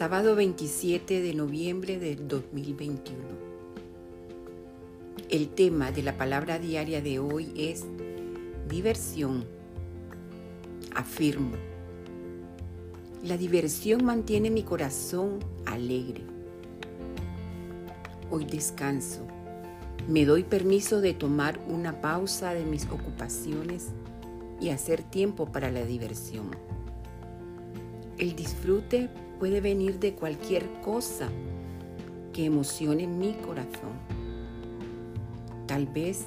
sábado 27 de noviembre del 2021. El tema de la palabra diaria de hoy es diversión. Afirmo, la diversión mantiene mi corazón alegre. Hoy descanso. Me doy permiso de tomar una pausa de mis ocupaciones y hacer tiempo para la diversión. El disfrute puede venir de cualquier cosa que emocione mi corazón. Tal vez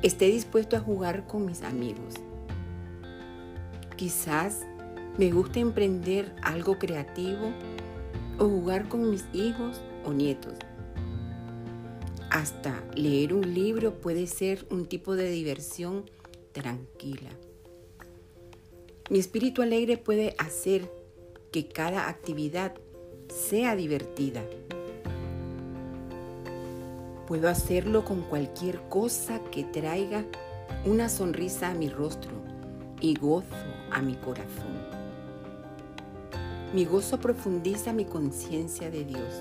esté dispuesto a jugar con mis amigos. Quizás me guste emprender algo creativo o jugar con mis hijos o nietos. Hasta leer un libro puede ser un tipo de diversión tranquila. Mi espíritu alegre puede hacer que cada actividad sea divertida. Puedo hacerlo con cualquier cosa que traiga una sonrisa a mi rostro y gozo a mi corazón. Mi gozo profundiza mi conciencia de Dios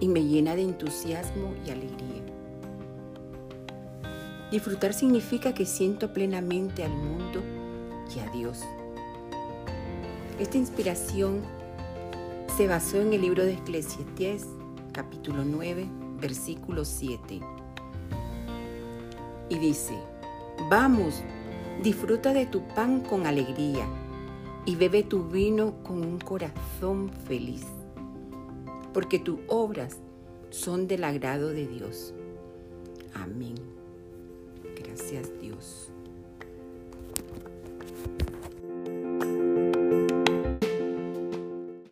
y me llena de entusiasmo y alegría. Disfrutar significa que siento plenamente al mundo y a Dios. Esta inspiración se basó en el libro de Eclesiastés, capítulo 9, versículo 7. Y dice, vamos, disfruta de tu pan con alegría y bebe tu vino con un corazón feliz, porque tus obras son del agrado de Dios. Amén. Gracias Dios.